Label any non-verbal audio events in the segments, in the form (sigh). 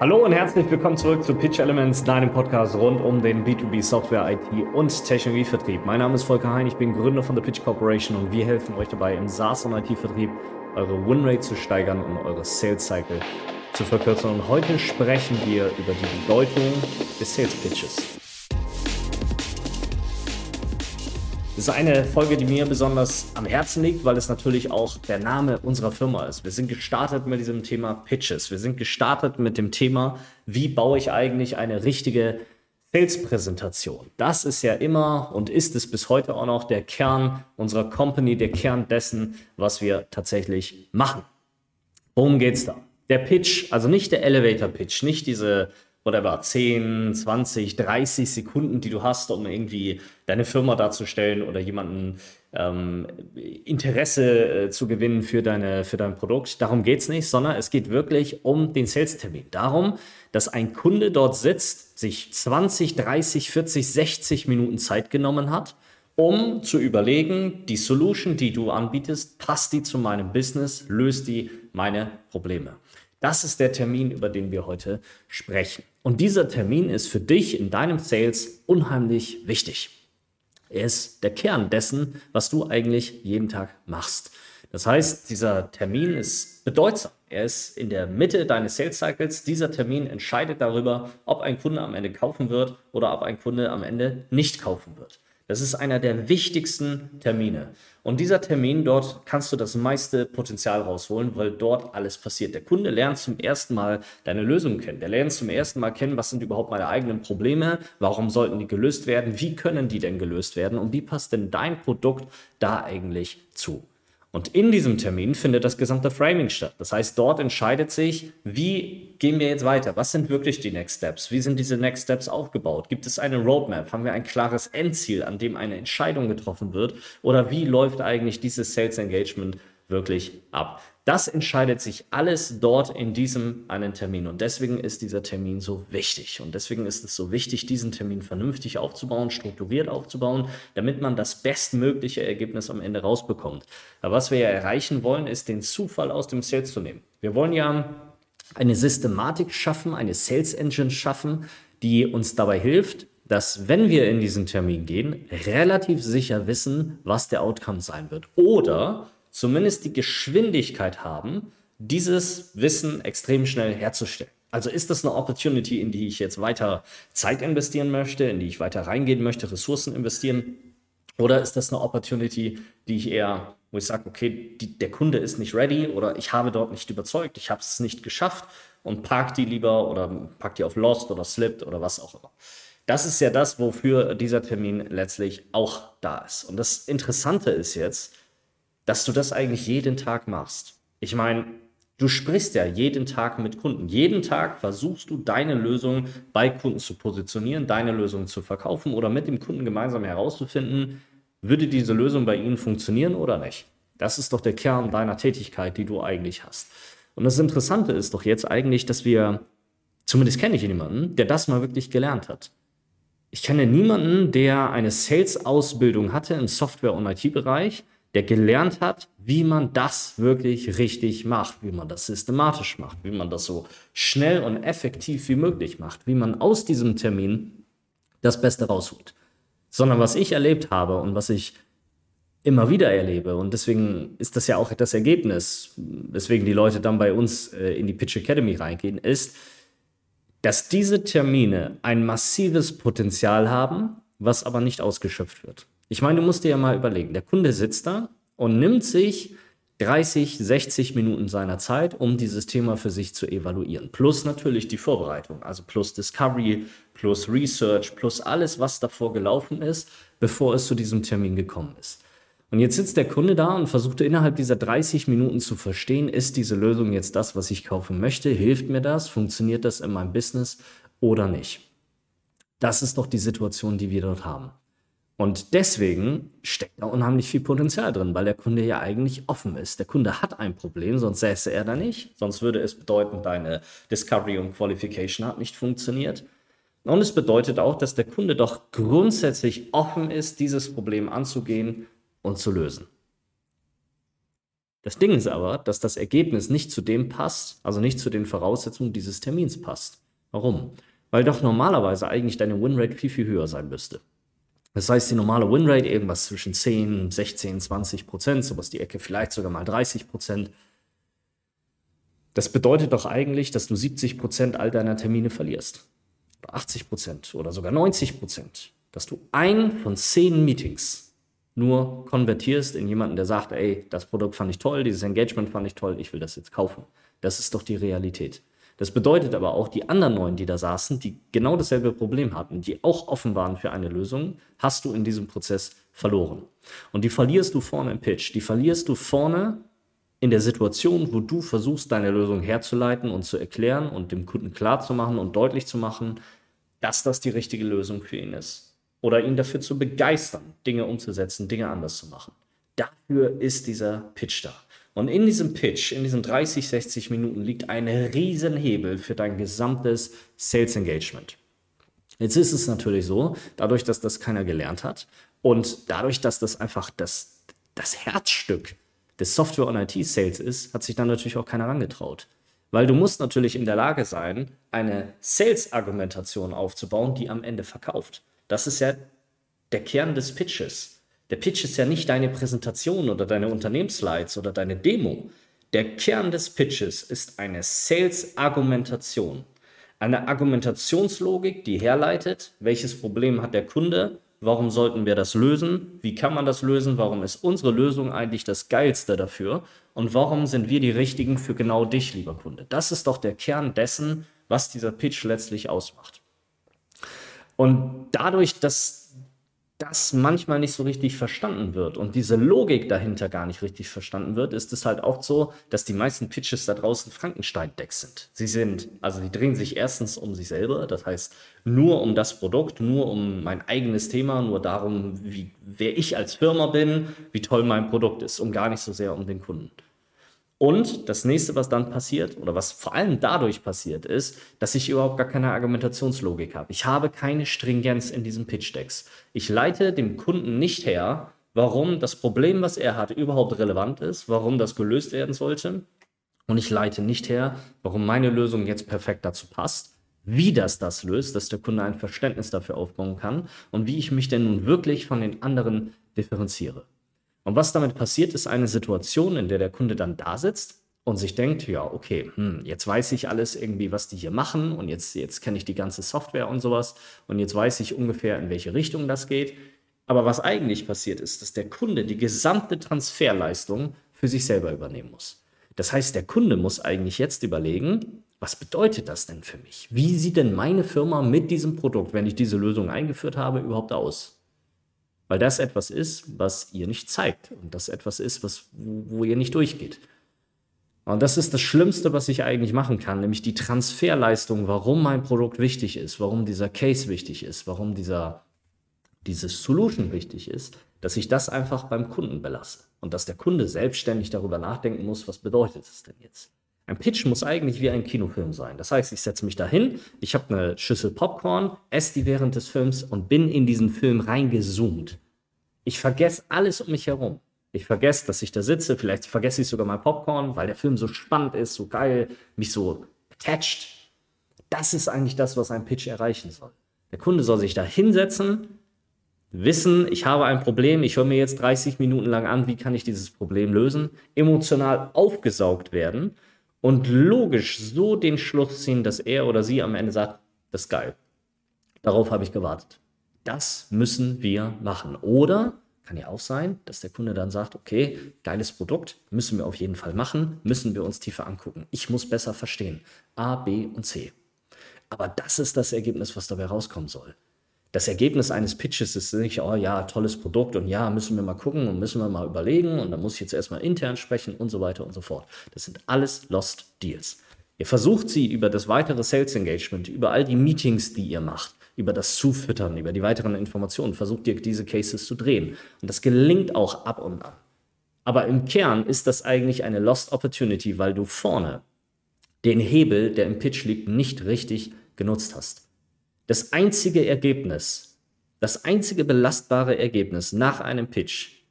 Hallo und herzlich willkommen zurück zu Pitch Elements, deinem Podcast rund um den B2B Software, IT und Technologievertrieb. Mein Name ist Volker Hein, ich bin Gründer von der Pitch Corporation und wir helfen euch dabei, im SaaS und IT-Vertrieb eure Winrate zu steigern und eure Sales Cycle zu verkürzen. Und heute sprechen wir über die Bedeutung des Sales Pitches. Das ist eine Folge, die mir besonders am Herzen liegt, weil es natürlich auch der Name unserer Firma ist. Wir sind gestartet mit diesem Thema Pitches. Wir sind gestartet mit dem Thema, wie baue ich eigentlich eine richtige Sales-Präsentation. Das ist ja immer und ist es bis heute auch noch der Kern unserer Company, der Kern dessen, was wir tatsächlich machen. Worum geht's da? Der Pitch, also nicht der Elevator Pitch, nicht diese whatever, 10, 20, 30 Sekunden, die du hast, um irgendwie deine Firma darzustellen oder jemanden ähm, Interesse äh, zu gewinnen für, deine, für dein Produkt. Darum geht es nicht, sondern es geht wirklich um den Sales-Termin. Darum, dass ein Kunde dort sitzt, sich 20, 30, 40, 60 Minuten Zeit genommen hat, um zu überlegen, die Solution, die du anbietest, passt die zu meinem Business, löst die meine Probleme. Das ist der Termin, über den wir heute sprechen. Und dieser Termin ist für dich in deinem Sales unheimlich wichtig. Er ist der Kern dessen, was du eigentlich jeden Tag machst. Das heißt, dieser Termin ist bedeutsam. Er ist in der Mitte deines Sales Cycles. Dieser Termin entscheidet darüber, ob ein Kunde am Ende kaufen wird oder ob ein Kunde am Ende nicht kaufen wird. Das ist einer der wichtigsten Termine. Und dieser Termin dort kannst du das meiste Potenzial rausholen, weil dort alles passiert. Der Kunde lernt zum ersten Mal deine Lösung kennen. Der lernt zum ersten Mal kennen, was sind überhaupt meine eigenen Probleme, warum sollten die gelöst werden, wie können die denn gelöst werden und wie passt denn dein Produkt da eigentlich zu. Und in diesem Termin findet das gesamte Framing statt. Das heißt, dort entscheidet sich, wie gehen wir jetzt weiter? Was sind wirklich die Next Steps? Wie sind diese Next Steps aufgebaut? Gibt es eine Roadmap? Haben wir ein klares Endziel, an dem eine Entscheidung getroffen wird? Oder wie läuft eigentlich dieses Sales Engagement wirklich ab? Das entscheidet sich alles dort in diesem einen Termin. Und deswegen ist dieser Termin so wichtig. Und deswegen ist es so wichtig, diesen Termin vernünftig aufzubauen, strukturiert aufzubauen, damit man das bestmögliche Ergebnis am Ende rausbekommt. Aber was wir ja erreichen wollen, ist den Zufall aus dem Sales zu nehmen. Wir wollen ja eine Systematik schaffen, eine Sales Engine schaffen, die uns dabei hilft, dass wenn wir in diesen Termin gehen, relativ sicher wissen, was der Outcome sein wird. Oder zumindest die Geschwindigkeit haben, dieses Wissen extrem schnell herzustellen. Also ist das eine Opportunity, in die ich jetzt weiter Zeit investieren möchte, in die ich weiter reingehen möchte, Ressourcen investieren? Oder ist das eine Opportunity, die ich eher, wo ich sage, okay, die, der Kunde ist nicht ready oder ich habe dort nicht überzeugt, ich habe es nicht geschafft und park die lieber oder pack die auf Lost oder Slipped oder was auch immer. Das ist ja das, wofür dieser Termin letztlich auch da ist. Und das Interessante ist jetzt, dass du das eigentlich jeden Tag machst. Ich meine, du sprichst ja jeden Tag mit Kunden. Jeden Tag versuchst du deine Lösung bei Kunden zu positionieren, deine Lösung zu verkaufen oder mit dem Kunden gemeinsam herauszufinden, würde diese Lösung bei ihnen funktionieren oder nicht. Das ist doch der Kern deiner Tätigkeit, die du eigentlich hast. Und das Interessante ist doch jetzt eigentlich, dass wir, zumindest kenne ich jemanden, der das mal wirklich gelernt hat. Ich kenne niemanden, der eine Sales-Ausbildung hatte im Software- und IT-Bereich, der gelernt hat, wie man das wirklich richtig macht, wie man das systematisch macht, wie man das so schnell und effektiv wie möglich macht, wie man aus diesem Termin das Beste rausholt. Sondern was ich erlebt habe und was ich immer wieder erlebe, und deswegen ist das ja auch das Ergebnis, weswegen die Leute dann bei uns äh, in die Pitch Academy reingehen, ist, dass diese Termine ein massives Potenzial haben, was aber nicht ausgeschöpft wird. Ich meine, du musst dir ja mal überlegen, der Kunde sitzt da und nimmt sich 30, 60 Minuten seiner Zeit, um dieses Thema für sich zu evaluieren. Plus natürlich die Vorbereitung, also plus Discovery, plus Research, plus alles, was davor gelaufen ist, bevor es zu diesem Termin gekommen ist. Und jetzt sitzt der Kunde da und versucht innerhalb dieser 30 Minuten zu verstehen, ist diese Lösung jetzt das, was ich kaufen möchte? Hilft mir das? Funktioniert das in meinem Business oder nicht? Das ist doch die Situation, die wir dort haben. Und deswegen steckt da unheimlich viel Potenzial drin, weil der Kunde ja eigentlich offen ist. Der Kunde hat ein Problem, sonst säße er da nicht. Sonst würde es bedeuten, deine Discovery und Qualification hat nicht funktioniert. Und es bedeutet auch, dass der Kunde doch grundsätzlich offen ist, dieses Problem anzugehen und zu lösen. Das Ding ist aber, dass das Ergebnis nicht zu dem passt, also nicht zu den Voraussetzungen dieses Termins passt. Warum? Weil doch normalerweise eigentlich deine Winrate viel, viel höher sein müsste. Das heißt, die normale Winrate irgendwas zwischen 10, 16, 20 Prozent, sowas die Ecke vielleicht sogar mal 30 Prozent. Das bedeutet doch eigentlich, dass du 70 Prozent all deiner Termine verlierst. Oder 80 Prozent oder sogar 90 Prozent. Dass du ein von zehn Meetings nur konvertierst in jemanden, der sagt, ey, das Produkt fand ich toll, dieses Engagement fand ich toll, ich will das jetzt kaufen. Das ist doch die Realität. Das bedeutet aber auch, die anderen neun, die da saßen, die genau dasselbe Problem hatten, die auch offen waren für eine Lösung, hast du in diesem Prozess verloren. Und die verlierst du vorne im Pitch. Die verlierst du vorne in der Situation, wo du versuchst, deine Lösung herzuleiten und zu erklären und dem Kunden klarzumachen und deutlich zu machen, dass das die richtige Lösung für ihn ist. Oder ihn dafür zu begeistern, Dinge umzusetzen, Dinge anders zu machen. Dafür ist dieser Pitch da. Und in diesem Pitch, in diesen 30, 60 Minuten liegt ein Riesenhebel für dein gesamtes Sales Engagement. Jetzt ist es natürlich so, dadurch, dass das keiner gelernt hat und dadurch, dass das einfach das, das Herzstück des Software- und IT-Sales ist, hat sich dann natürlich auch keiner rangetraut. Weil du musst natürlich in der Lage sein, eine Sales-Argumentation aufzubauen, die am Ende verkauft. Das ist ja der Kern des Pitches. Der Pitch ist ja nicht deine Präsentation oder deine Unternehmensslides oder deine Demo. Der Kern des Pitches ist eine Sales-Argumentation. Eine Argumentationslogik, die herleitet, welches Problem hat der Kunde, warum sollten wir das lösen, wie kann man das lösen, warum ist unsere Lösung eigentlich das Geilste dafür und warum sind wir die Richtigen für genau dich, lieber Kunde. Das ist doch der Kern dessen, was dieser Pitch letztlich ausmacht. Und dadurch, dass das manchmal nicht so richtig verstanden wird und diese Logik dahinter gar nicht richtig verstanden wird, ist es halt auch so, dass die meisten Pitches da draußen Frankenstein-Decks sind. Sie sind, also die drehen sich erstens um sich selber, das heißt nur um das Produkt, nur um mein eigenes Thema, nur darum, wie, wer ich als Firma bin, wie toll mein Produkt ist und gar nicht so sehr um den Kunden. Und das nächste, was dann passiert, oder was vor allem dadurch passiert, ist, dass ich überhaupt gar keine Argumentationslogik habe. Ich habe keine Stringenz in diesen Pitch-Decks. Ich leite dem Kunden nicht her, warum das Problem, was er hat, überhaupt relevant ist, warum das gelöst werden sollte. Und ich leite nicht her, warum meine Lösung jetzt perfekt dazu passt, wie das das löst, dass der Kunde ein Verständnis dafür aufbauen kann und wie ich mich denn nun wirklich von den anderen differenziere. Und was damit passiert, ist eine Situation, in der der Kunde dann da sitzt und sich denkt, ja, okay, hm, jetzt weiß ich alles irgendwie, was die hier machen und jetzt, jetzt kenne ich die ganze Software und sowas und jetzt weiß ich ungefähr, in welche Richtung das geht. Aber was eigentlich passiert ist, dass der Kunde die gesamte Transferleistung für sich selber übernehmen muss. Das heißt, der Kunde muss eigentlich jetzt überlegen, was bedeutet das denn für mich? Wie sieht denn meine Firma mit diesem Produkt, wenn ich diese Lösung eingeführt habe, überhaupt aus? Weil das etwas ist, was ihr nicht zeigt und das etwas ist, was, wo, wo ihr nicht durchgeht. Und das ist das Schlimmste, was ich eigentlich machen kann, nämlich die Transferleistung, warum mein Produkt wichtig ist, warum dieser Case wichtig ist, warum dieser, diese Solution wichtig ist, dass ich das einfach beim Kunden belasse und dass der Kunde selbstständig darüber nachdenken muss, was bedeutet es denn jetzt. Ein Pitch muss eigentlich wie ein Kinofilm sein. Das heißt, ich setze mich dahin, ich habe eine Schüssel Popcorn, esse die während des Films und bin in diesen Film reingezoomt. Ich vergesse alles um mich herum. Ich vergesse, dass ich da sitze, vielleicht vergesse ich sogar mal Popcorn, weil der Film so spannend ist, so geil, mich so attached. Das ist eigentlich das, was ein Pitch erreichen soll. Der Kunde soll sich da hinsetzen, wissen, ich habe ein Problem, ich höre mir jetzt 30 Minuten lang an, wie kann ich dieses Problem lösen, emotional aufgesaugt werden und logisch so den Schluss ziehen, dass er oder sie am Ende sagt, das ist geil. Darauf habe ich gewartet. Das müssen wir machen. Oder kann ja auch sein, dass der Kunde dann sagt, okay, geiles Produkt, müssen wir auf jeden Fall machen, müssen wir uns tiefer angucken. Ich muss besser verstehen. A, B und C. Aber das ist das Ergebnis, was dabei rauskommen soll. Das Ergebnis eines Pitches ist nicht, oh ja, tolles Produkt und ja, müssen wir mal gucken und müssen wir mal überlegen und dann muss ich jetzt erstmal intern sprechen und so weiter und so fort. Das sind alles Lost Deals. Ihr versucht sie über das weitere Sales Engagement, über all die Meetings, die ihr macht, über das Zufüttern, über die weiteren Informationen, versucht ihr diese Cases zu drehen. Und das gelingt auch ab und an. Aber im Kern ist das eigentlich eine Lost Opportunity, weil du vorne den Hebel, der im Pitch liegt, nicht richtig genutzt hast. Das einzige Ergebnis, das einzige belastbare Ergebnis nach einem Pitch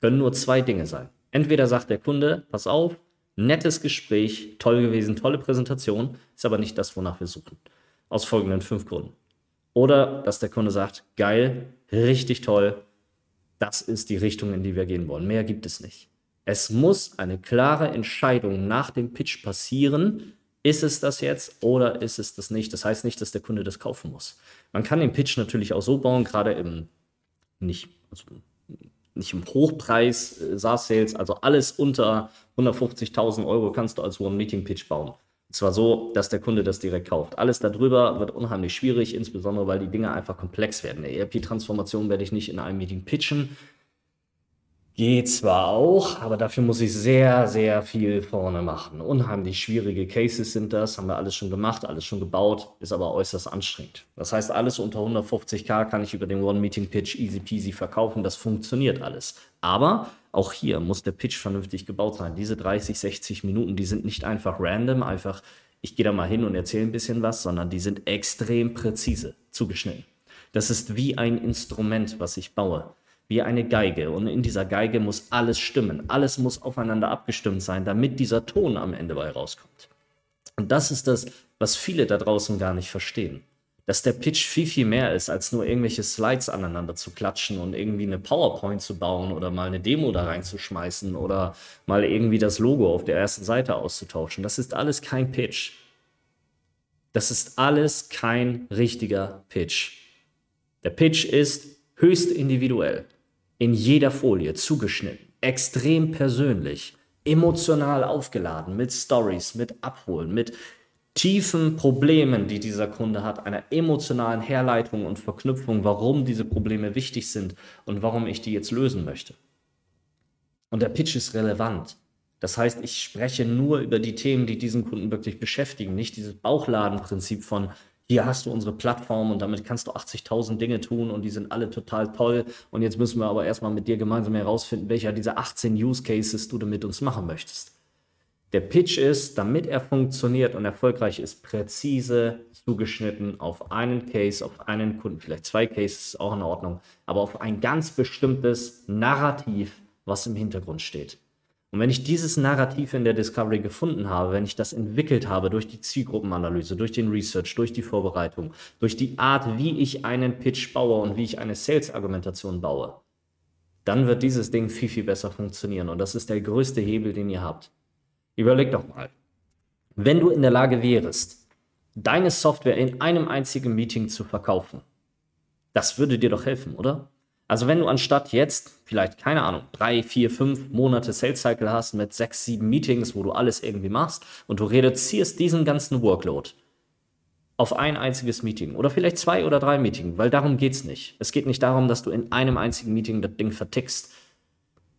können nur zwei Dinge sein. Entweder sagt der Kunde, pass auf, nettes Gespräch, toll gewesen, tolle Präsentation, ist aber nicht das, wonach wir suchen. Aus folgenden fünf Gründen. Oder dass der Kunde sagt, geil, richtig toll, das ist die Richtung, in die wir gehen wollen. Mehr gibt es nicht. Es muss eine klare Entscheidung nach dem Pitch passieren. Ist es das jetzt oder ist es das nicht? Das heißt nicht, dass der Kunde das kaufen muss. Man kann den Pitch natürlich auch so bauen, gerade im nicht, also nicht im Hochpreis äh, SaaS-Sales, also alles unter 150.000 Euro kannst du als One-Meeting-Pitch bauen. Und zwar so, dass der Kunde das direkt kauft. Alles darüber wird unheimlich schwierig, insbesondere weil die Dinge einfach komplex werden. Eine ERP-Transformation werde ich nicht in einem Meeting pitchen. Geht zwar auch, aber dafür muss ich sehr, sehr viel vorne machen. Unheimlich schwierige Cases sind das, haben wir alles schon gemacht, alles schon gebaut, ist aber äußerst anstrengend. Das heißt, alles unter 150k kann ich über den One-Meeting-Pitch easy peasy verkaufen, das funktioniert alles. Aber auch hier muss der Pitch vernünftig gebaut sein. Diese 30, 60 Minuten, die sind nicht einfach random, einfach ich gehe da mal hin und erzähle ein bisschen was, sondern die sind extrem präzise zugeschnitten. Das ist wie ein Instrument, was ich baue wie eine Geige. Und in dieser Geige muss alles stimmen. Alles muss aufeinander abgestimmt sein, damit dieser Ton am Ende bei rauskommt. Und das ist das, was viele da draußen gar nicht verstehen. Dass der Pitch viel, viel mehr ist, als nur irgendwelche Slides aneinander zu klatschen und irgendwie eine PowerPoint zu bauen oder mal eine Demo da reinzuschmeißen oder mal irgendwie das Logo auf der ersten Seite auszutauschen. Das ist alles kein Pitch. Das ist alles kein richtiger Pitch. Der Pitch ist höchst individuell in jeder Folie zugeschnitten, extrem persönlich, emotional aufgeladen, mit Stories, mit Abholen, mit tiefen Problemen, die dieser Kunde hat, einer emotionalen Herleitung und Verknüpfung, warum diese Probleme wichtig sind und warum ich die jetzt lösen möchte. Und der Pitch ist relevant. Das heißt, ich spreche nur über die Themen, die diesen Kunden wirklich beschäftigen, nicht dieses Bauchladenprinzip von hier hast du unsere Plattform und damit kannst du 80.000 Dinge tun und die sind alle total toll. Und jetzt müssen wir aber erstmal mit dir gemeinsam herausfinden, welcher dieser 18 Use Cases du damit uns machen möchtest. Der Pitch ist, damit er funktioniert und erfolgreich ist, präzise zugeschnitten auf einen Case, auf einen Kunden, vielleicht zwei Cases, auch in Ordnung, aber auf ein ganz bestimmtes Narrativ, was im Hintergrund steht. Und wenn ich dieses Narrativ in der Discovery gefunden habe, wenn ich das entwickelt habe durch die Zielgruppenanalyse, durch den Research, durch die Vorbereitung, durch die Art, wie ich einen Pitch baue und wie ich eine Sales-Argumentation baue, dann wird dieses Ding viel, viel besser funktionieren. Und das ist der größte Hebel, den ihr habt. Überleg doch mal, wenn du in der Lage wärst, deine Software in einem einzigen Meeting zu verkaufen, das würde dir doch helfen, oder? Also wenn du anstatt jetzt vielleicht, keine Ahnung, drei, vier, fünf Monate Sales Cycle hast mit sechs, sieben Meetings, wo du alles irgendwie machst und du reduzierst diesen ganzen Workload auf ein einziges Meeting oder vielleicht zwei oder drei Meetings, weil darum geht's nicht. Es geht nicht darum, dass du in einem einzigen Meeting das Ding vertickst,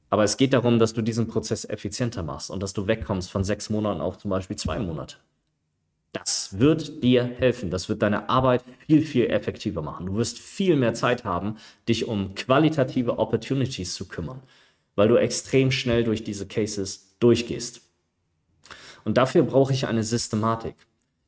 aber es geht darum, dass du diesen Prozess effizienter machst und dass du wegkommst von sechs Monaten auf zum Beispiel zwei Monate. Das wird dir helfen. Das wird deine Arbeit viel, viel effektiver machen. Du wirst viel mehr Zeit haben, dich um qualitative Opportunities zu kümmern, weil du extrem schnell durch diese Cases durchgehst. Und dafür brauche ich eine Systematik.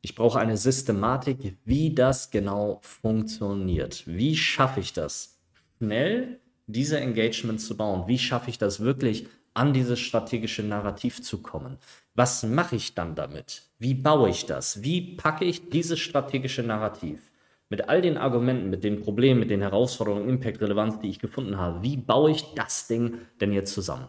Ich brauche eine Systematik, wie das genau funktioniert. Wie schaffe ich das, schnell diese Engagements zu bauen? Wie schaffe ich das wirklich, an dieses strategische Narrativ zu kommen? Was mache ich dann damit? Wie baue ich das? Wie packe ich dieses strategische Narrativ mit all den Argumenten, mit den Problemen, mit den Herausforderungen, Impact, Relevanz, die ich gefunden habe? Wie baue ich das Ding denn jetzt zusammen?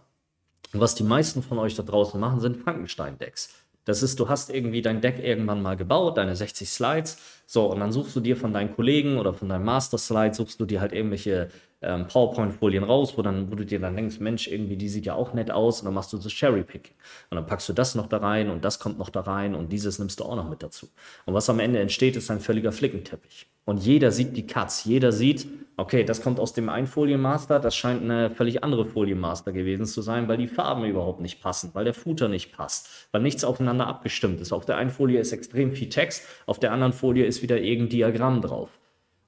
Und was die meisten von euch da draußen machen, sind Frankenstein-Decks. Das ist, du hast irgendwie dein Deck irgendwann mal gebaut, deine 60 Slides, so, und dann suchst du dir von deinen Kollegen oder von deinem Master-Slide, suchst du dir halt irgendwelche ähm, PowerPoint-Folien raus, wo, dann, wo du dir dann denkst, Mensch, irgendwie, die sieht ja auch nett aus, und dann machst du so Cherry-Picking. Und dann packst du das noch da rein und das kommt noch da rein und dieses nimmst du auch noch mit dazu. Und was am Ende entsteht, ist ein völliger Flickenteppich. Und jeder sieht die Cuts, jeder sieht, okay, das kommt aus dem Einfolienmaster, das scheint eine völlig andere Folienmaster gewesen zu sein, weil die Farben überhaupt nicht passen, weil der Footer nicht passt, weil nichts aufeinander abgestimmt ist. Auf der einen Folie ist extrem viel Text, auf der anderen Folie ist wieder irgendein Diagramm drauf.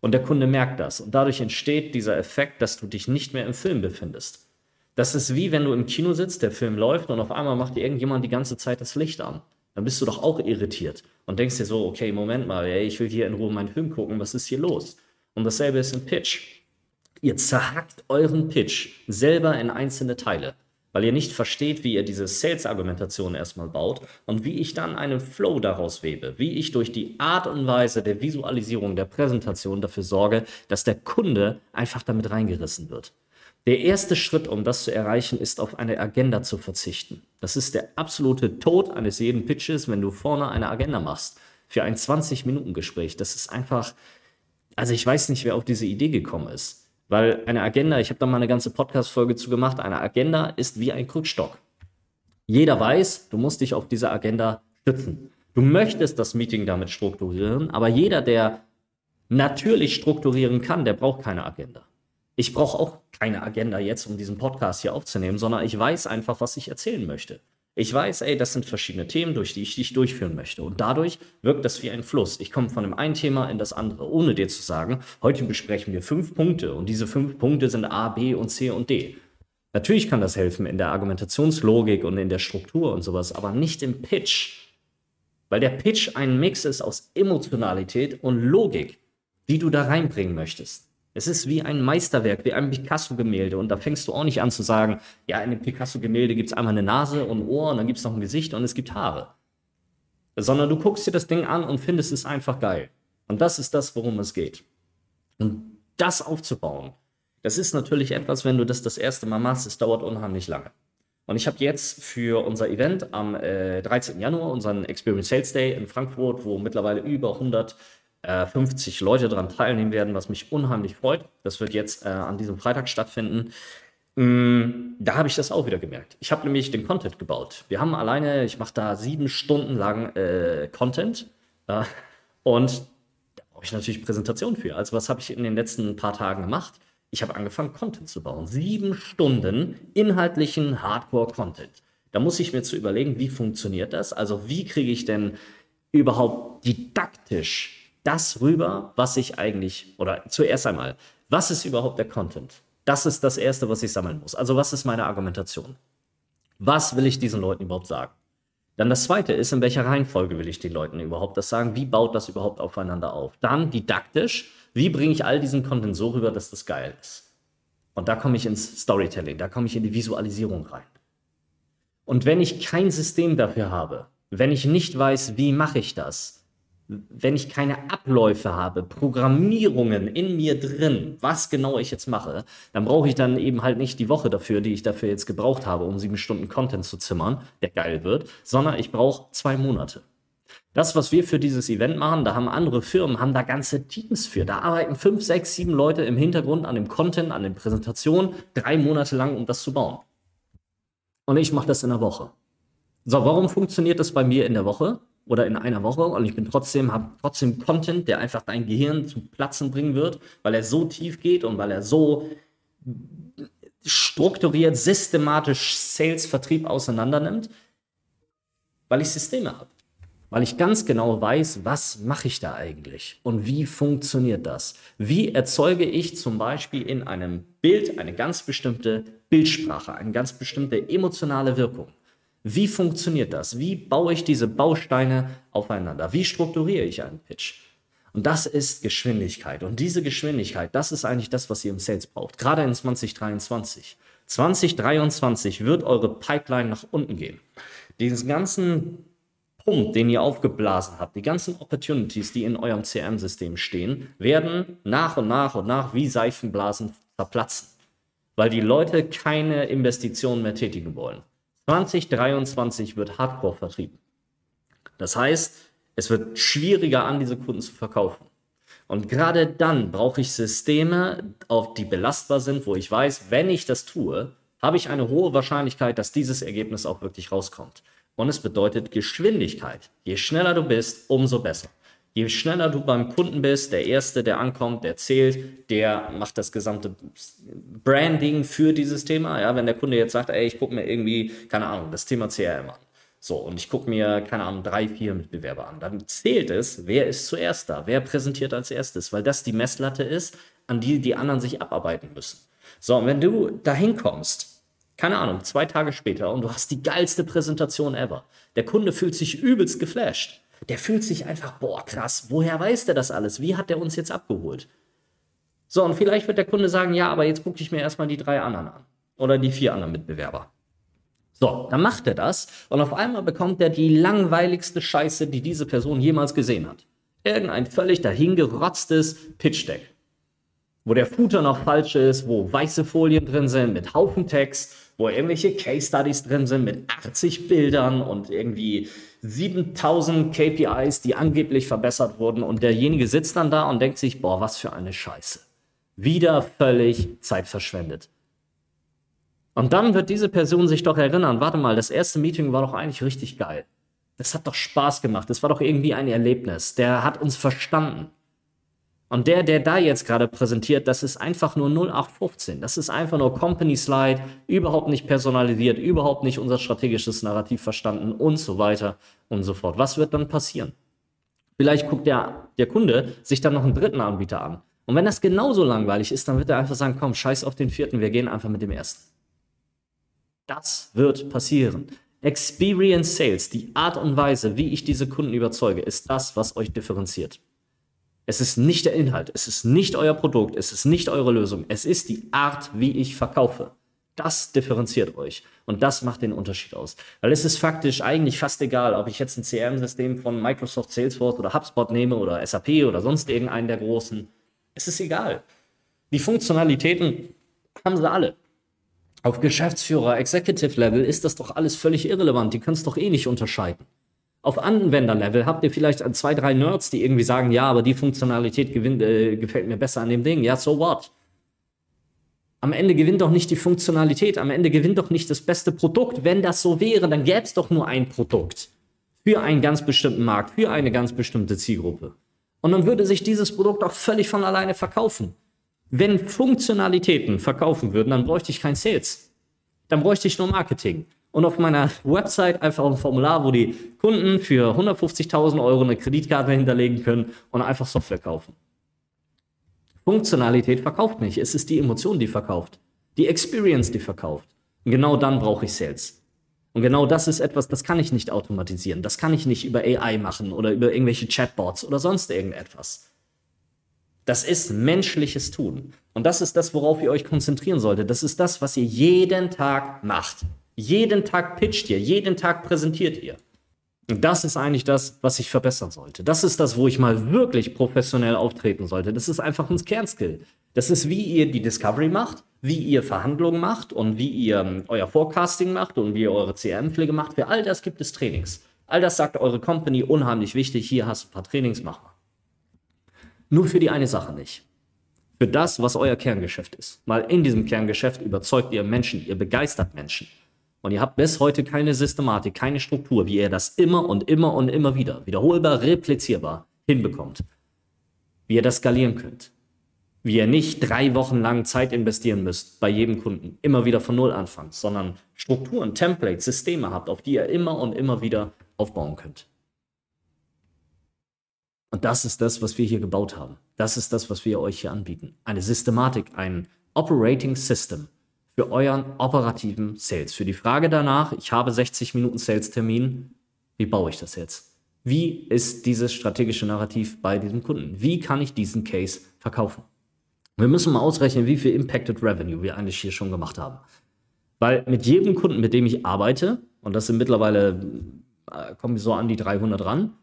Und der Kunde merkt das. Und dadurch entsteht dieser Effekt, dass du dich nicht mehr im Film befindest. Das ist wie wenn du im Kino sitzt, der Film läuft und auf einmal macht dir irgendjemand die ganze Zeit das Licht an. Dann bist du doch auch irritiert und denkst dir so, okay, Moment mal, ey, ich will hier in Ruhe meinen Film gucken, was ist hier los? Und dasselbe ist im Pitch. Ihr zerhackt euren Pitch selber in einzelne Teile. Weil ihr nicht versteht, wie ihr diese Sales-Argumentation erstmal baut und wie ich dann einen Flow daraus webe, wie ich durch die Art und Weise der Visualisierung der Präsentation dafür sorge, dass der Kunde einfach damit reingerissen wird. Der erste Schritt, um das zu erreichen, ist auf eine Agenda zu verzichten. Das ist der absolute Tod eines jeden Pitches, wenn du vorne eine Agenda machst für ein 20-Minuten-Gespräch. Das ist einfach, also ich weiß nicht, wer auf diese Idee gekommen ist. Weil eine Agenda, ich habe da mal eine ganze Podcast-Folge zu gemacht, eine Agenda ist wie ein Krückstock. Jeder weiß, du musst dich auf diese Agenda stützen. Du möchtest das Meeting damit strukturieren, aber jeder, der natürlich strukturieren kann, der braucht keine Agenda. Ich brauche auch keine Agenda jetzt, um diesen Podcast hier aufzunehmen, sondern ich weiß einfach, was ich erzählen möchte. Ich weiß, ey, das sind verschiedene Themen, durch die ich dich durchführen möchte. Und dadurch wirkt das wie ein Fluss. Ich komme von dem einen Thema in das andere, ohne dir zu sagen, heute besprechen wir fünf Punkte und diese fünf Punkte sind A, B und C und D. Natürlich kann das helfen in der Argumentationslogik und in der Struktur und sowas, aber nicht im Pitch. Weil der Pitch ein Mix ist aus Emotionalität und Logik, die du da reinbringen möchtest. Es ist wie ein Meisterwerk, wie ein Picasso-Gemälde. Und da fängst du auch nicht an zu sagen, ja, in dem Picasso-Gemälde gibt es einmal eine Nase und ein Ohr und dann gibt es noch ein Gesicht und es gibt Haare. Sondern du guckst dir das Ding an und findest es einfach geil. Und das ist das, worum es geht. Und das aufzubauen, das ist natürlich etwas, wenn du das das erste Mal machst, es dauert unheimlich lange. Und ich habe jetzt für unser Event am äh, 13. Januar, unseren Experience Sales Day in Frankfurt, wo mittlerweile über 100 50 äh, Leute daran teilnehmen werden, was mich unheimlich freut. Das wird jetzt äh, an diesem Freitag stattfinden. Mm, da habe ich das auch wieder gemerkt. Ich habe nämlich den Content gebaut. Wir haben alleine, ich mache da sieben Stunden lang äh, Content und da brauche ich natürlich Präsentation für. Also was habe ich in den letzten paar Tagen gemacht? Ich habe angefangen, Content zu bauen. Sieben Stunden inhaltlichen Hardcore-Content. Da muss ich mir zu überlegen, wie funktioniert das? Also wie kriege ich denn überhaupt didaktisch das rüber, was ich eigentlich, oder zuerst einmal, was ist überhaupt der Content? Das ist das Erste, was ich sammeln muss. Also was ist meine Argumentation? Was will ich diesen Leuten überhaupt sagen? Dann das Zweite ist, in welcher Reihenfolge will ich den Leuten überhaupt das sagen? Wie baut das überhaupt aufeinander auf? Dann didaktisch, wie bringe ich all diesen Content so rüber, dass das geil ist? Und da komme ich ins Storytelling, da komme ich in die Visualisierung rein. Und wenn ich kein System dafür habe, wenn ich nicht weiß, wie mache ich das, wenn ich keine Abläufe habe, Programmierungen in mir drin, was genau ich jetzt mache, dann brauche ich dann eben halt nicht die Woche dafür, die ich dafür jetzt gebraucht habe, um sieben Stunden Content zu zimmern, der geil wird, sondern ich brauche zwei Monate. Das, was wir für dieses Event machen, da haben andere Firmen, haben da ganze Teams für. Da arbeiten fünf, sechs, sieben Leute im Hintergrund an dem Content, an den Präsentationen, drei Monate lang, um das zu bauen. Und ich mache das in der Woche. So, warum funktioniert das bei mir in der Woche? Oder in einer Woche und ich bin trotzdem, habe trotzdem Content, der einfach dein Gehirn zum Platzen bringen wird, weil er so tief geht und weil er so strukturiert, systematisch Sales, Vertrieb auseinander nimmt, weil ich Systeme habe. Weil ich ganz genau weiß, was mache ich da eigentlich und wie funktioniert das? Wie erzeuge ich zum Beispiel in einem Bild eine ganz bestimmte Bildsprache, eine ganz bestimmte emotionale Wirkung? Wie funktioniert das? Wie baue ich diese Bausteine aufeinander? Wie strukturiere ich einen Pitch? Und das ist Geschwindigkeit. Und diese Geschwindigkeit, das ist eigentlich das, was ihr im Sales braucht. Gerade in 2023. 2023 wird eure Pipeline nach unten gehen. Diesen ganzen Punkt, den ihr aufgeblasen habt, die ganzen Opportunities, die in eurem CRM-System stehen, werden nach und nach und nach wie Seifenblasen zerplatzen, weil die Leute keine Investitionen mehr tätigen wollen. 2023 wird Hardcore vertrieben. Das heißt, es wird schwieriger an diese Kunden zu verkaufen. Und gerade dann brauche ich Systeme, auf die belastbar sind, wo ich weiß, wenn ich das tue, habe ich eine hohe Wahrscheinlichkeit, dass dieses Ergebnis auch wirklich rauskommt. Und es bedeutet Geschwindigkeit. Je schneller du bist, umso besser. Je schneller du beim Kunden bist, der Erste, der ankommt, der zählt, der macht das gesamte Branding für dieses Thema. Ja, wenn der Kunde jetzt sagt, ey, ich gucke mir irgendwie, keine Ahnung, das Thema CRM an. So, und ich gucke mir, keine Ahnung, drei, vier Mitbewerber an. Dann zählt es, wer ist zuerst da, wer präsentiert als erstes, weil das die Messlatte ist, an die die anderen sich abarbeiten müssen. So, und wenn du dahin kommst, keine Ahnung, zwei Tage später und du hast die geilste Präsentation ever, der Kunde fühlt sich übelst geflasht der fühlt sich einfach, boah, krass, woher weiß der das alles? Wie hat der uns jetzt abgeholt? So, und vielleicht wird der Kunde sagen, ja, aber jetzt gucke ich mir erstmal die drei anderen an. Oder die vier anderen Mitbewerber. So, dann macht er das und auf einmal bekommt er die langweiligste Scheiße, die diese Person jemals gesehen hat. Irgendein völlig dahingerotztes Pitch-Deck. Wo der Footer noch falsch ist, wo weiße Folien drin sind mit Haufen Text, wo irgendwelche Case Studies drin sind mit 80 Bildern und irgendwie 7000 KPIs, die angeblich verbessert wurden und derjenige sitzt dann da und denkt sich, boah, was für eine Scheiße. Wieder völlig Zeit verschwendet. Und dann wird diese Person sich doch erinnern, warte mal, das erste Meeting war doch eigentlich richtig geil. Das hat doch Spaß gemacht. Das war doch irgendwie ein Erlebnis. Der hat uns verstanden. Und der, der da jetzt gerade präsentiert, das ist einfach nur 0815. Das ist einfach nur Company Slide, überhaupt nicht personalisiert, überhaupt nicht unser strategisches Narrativ verstanden und so weiter und so fort. Was wird dann passieren? Vielleicht guckt der, der Kunde sich dann noch einen dritten Anbieter an. Und wenn das genauso langweilig ist, dann wird er einfach sagen, komm, scheiß auf den vierten, wir gehen einfach mit dem ersten. Das wird passieren. Experience Sales, die Art und Weise, wie ich diese Kunden überzeuge, ist das, was euch differenziert. Es ist nicht der Inhalt, es ist nicht euer Produkt, es ist nicht eure Lösung, es ist die Art, wie ich verkaufe. Das differenziert euch und das macht den Unterschied aus. Weil es ist faktisch eigentlich fast egal, ob ich jetzt ein CRM-System von Microsoft Salesforce oder HubSpot nehme oder SAP oder sonst irgendeinen der großen. Es ist egal. Die Funktionalitäten haben sie alle. Auf Geschäftsführer, Executive Level ist das doch alles völlig irrelevant. Die können es doch eh nicht unterscheiden. Auf Anwenderlevel habt ihr vielleicht zwei, drei Nerds, die irgendwie sagen, ja, aber die Funktionalität gewinnt, äh, gefällt mir besser an dem Ding. Ja, so what? Am Ende gewinnt doch nicht die Funktionalität, am Ende gewinnt doch nicht das beste Produkt. Wenn das so wäre, dann gäbe es doch nur ein Produkt für einen ganz bestimmten Markt, für eine ganz bestimmte Zielgruppe. Und dann würde sich dieses Produkt auch völlig von alleine verkaufen. Wenn Funktionalitäten verkaufen würden, dann bräuchte ich kein Sales. Dann bräuchte ich nur Marketing und auf meiner Website einfach ein Formular, wo die Kunden für 150.000 Euro eine Kreditkarte hinterlegen können und einfach Software kaufen. Funktionalität verkauft nicht. Es ist die Emotion, die verkauft. Die Experience, die verkauft. Und genau dann brauche ich Sales. Und genau das ist etwas, das kann ich nicht automatisieren. Das kann ich nicht über AI machen oder über irgendwelche Chatbots oder sonst irgendetwas. Das ist menschliches Tun. Und das ist das, worauf ihr euch konzentrieren solltet. Das ist das, was ihr jeden Tag macht. Jeden Tag pitcht ihr, jeden Tag präsentiert ihr. Und das ist eigentlich das, was ich verbessern sollte. Das ist das, wo ich mal wirklich professionell auftreten sollte. Das ist einfach ein Kernskill. Das ist, wie ihr die Discovery macht, wie ihr Verhandlungen macht und wie ihr ähm, euer Forecasting macht und wie ihr eure CRM-Pflege macht. Für all das gibt es Trainings. All das sagt eure Company unheimlich wichtig. Hier hast du ein paar Trainings, mach mal. Nur für die eine Sache nicht. Für das, was euer Kerngeschäft ist. Weil in diesem Kerngeschäft überzeugt ihr Menschen, ihr begeistert Menschen. Und ihr habt bis heute keine Systematik, keine Struktur, wie ihr das immer und immer und immer wieder, wiederholbar, replizierbar hinbekommt. Wie ihr das skalieren könnt. Wie ihr nicht drei Wochen lang Zeit investieren müsst bei jedem Kunden, immer wieder von Null anfangt, sondern Strukturen, Templates, Systeme habt, auf die ihr immer und immer wieder aufbauen könnt. Und das ist das, was wir hier gebaut haben. Das ist das, was wir euch hier anbieten. Eine Systematik, ein Operating System, für euren operativen Sales. Für die Frage danach, ich habe 60 Minuten Sales-Termin, wie baue ich das jetzt? Wie ist dieses strategische Narrativ bei diesem Kunden? Wie kann ich diesen Case verkaufen? Wir müssen mal ausrechnen, wie viel Impacted Revenue wir eigentlich hier schon gemacht haben. Weil mit jedem Kunden, mit dem ich arbeite, und das sind mittlerweile, äh, kommen so an die 300 ran,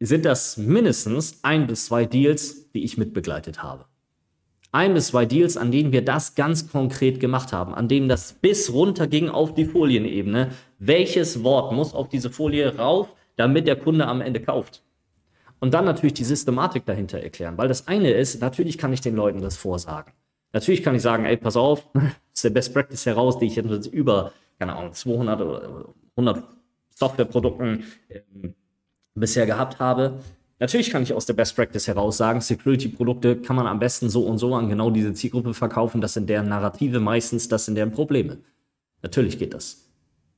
sind das mindestens ein bis zwei Deals, die ich mitbegleitet habe ein bis zwei Deals, an denen wir das ganz konkret gemacht haben, an denen das bis runter ging auf die Folienebene. Welches Wort muss auf diese Folie rauf, damit der Kunde am Ende kauft? Und dann natürlich die Systematik dahinter erklären, weil das eine ist, natürlich kann ich den Leuten das vorsagen. Natürlich kann ich sagen, ey, pass auf, (laughs) das ist der Best Practice heraus, die ich jetzt über, keine Ahnung, 200 oder 100 Softwareprodukten äh, bisher gehabt habe. Natürlich kann ich aus der Best Practice heraus sagen, Security-Produkte kann man am besten so und so an genau diese Zielgruppe verkaufen. Das sind deren Narrative meistens, das sind deren Probleme. Natürlich geht das.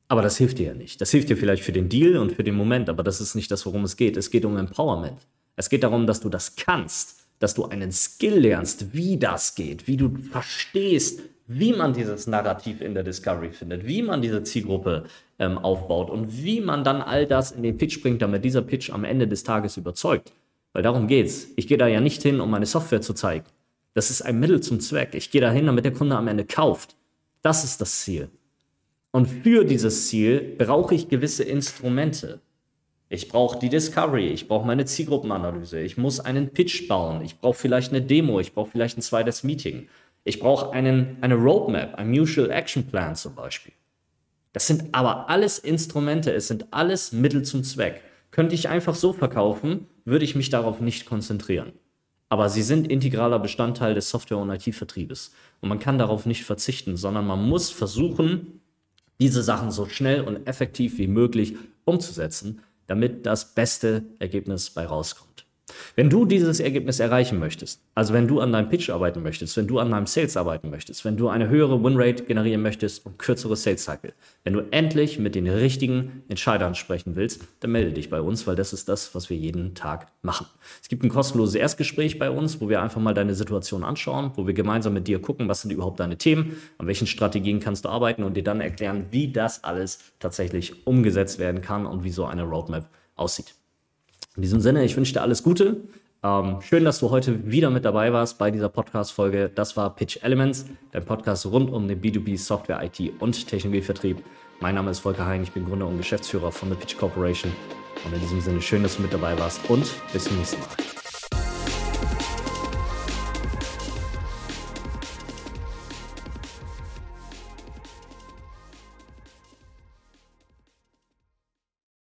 Aber das hilft dir ja nicht. Das hilft dir vielleicht für den Deal und für den Moment, aber das ist nicht das, worum es geht. Es geht um Empowerment. Es geht darum, dass du das kannst, dass du einen Skill lernst, wie das geht, wie du verstehst, wie man dieses Narrativ in der Discovery findet, wie man diese Zielgruppe ähm, aufbaut und wie man dann all das in den Pitch bringt, damit dieser Pitch am Ende des Tages überzeugt. Weil darum geht's. Ich gehe da ja nicht hin, um meine Software zu zeigen. Das ist ein Mittel zum Zweck. Ich gehe da hin, damit der Kunde am Ende kauft. Das ist das Ziel. Und für dieses Ziel brauche ich gewisse Instrumente. Ich brauche die Discovery, ich brauche meine Zielgruppenanalyse, ich muss einen Pitch bauen, ich brauche vielleicht eine Demo, ich brauche vielleicht ein zweites Meeting, ich brauche eine Roadmap, ein Mutual Action Plan zum Beispiel. Das sind aber alles Instrumente, es sind alles Mittel zum Zweck. Könnte ich einfach so verkaufen, würde ich mich darauf nicht konzentrieren. Aber sie sind integraler Bestandteil des Software- und IT-Vertriebes. Und man kann darauf nicht verzichten, sondern man muss versuchen, diese Sachen so schnell und effektiv wie möglich umzusetzen, damit das beste Ergebnis bei rauskommt. Wenn du dieses Ergebnis erreichen möchtest, also wenn du an deinem Pitch arbeiten möchtest, wenn du an deinem Sales arbeiten möchtest, wenn du eine höhere Winrate generieren möchtest und kürzere Sales Cycle, wenn du endlich mit den richtigen Entscheidern sprechen willst, dann melde dich bei uns, weil das ist das, was wir jeden Tag machen. Es gibt ein kostenloses Erstgespräch bei uns, wo wir einfach mal deine Situation anschauen, wo wir gemeinsam mit dir gucken, was sind überhaupt deine Themen, an welchen Strategien kannst du arbeiten und dir dann erklären, wie das alles tatsächlich umgesetzt werden kann und wie so eine Roadmap aussieht. In diesem Sinne, ich wünsche dir alles Gute. Ähm, schön, dass du heute wieder mit dabei warst bei dieser Podcast-Folge. Das war Pitch Elements, dein Podcast rund um den B2B Software, IT und Technologievertrieb. Mein Name ist Volker Hein, ich bin Gründer und Geschäftsführer von der Pitch Corporation. Und in diesem Sinne, schön, dass du mit dabei warst und bis zum nächsten Mal.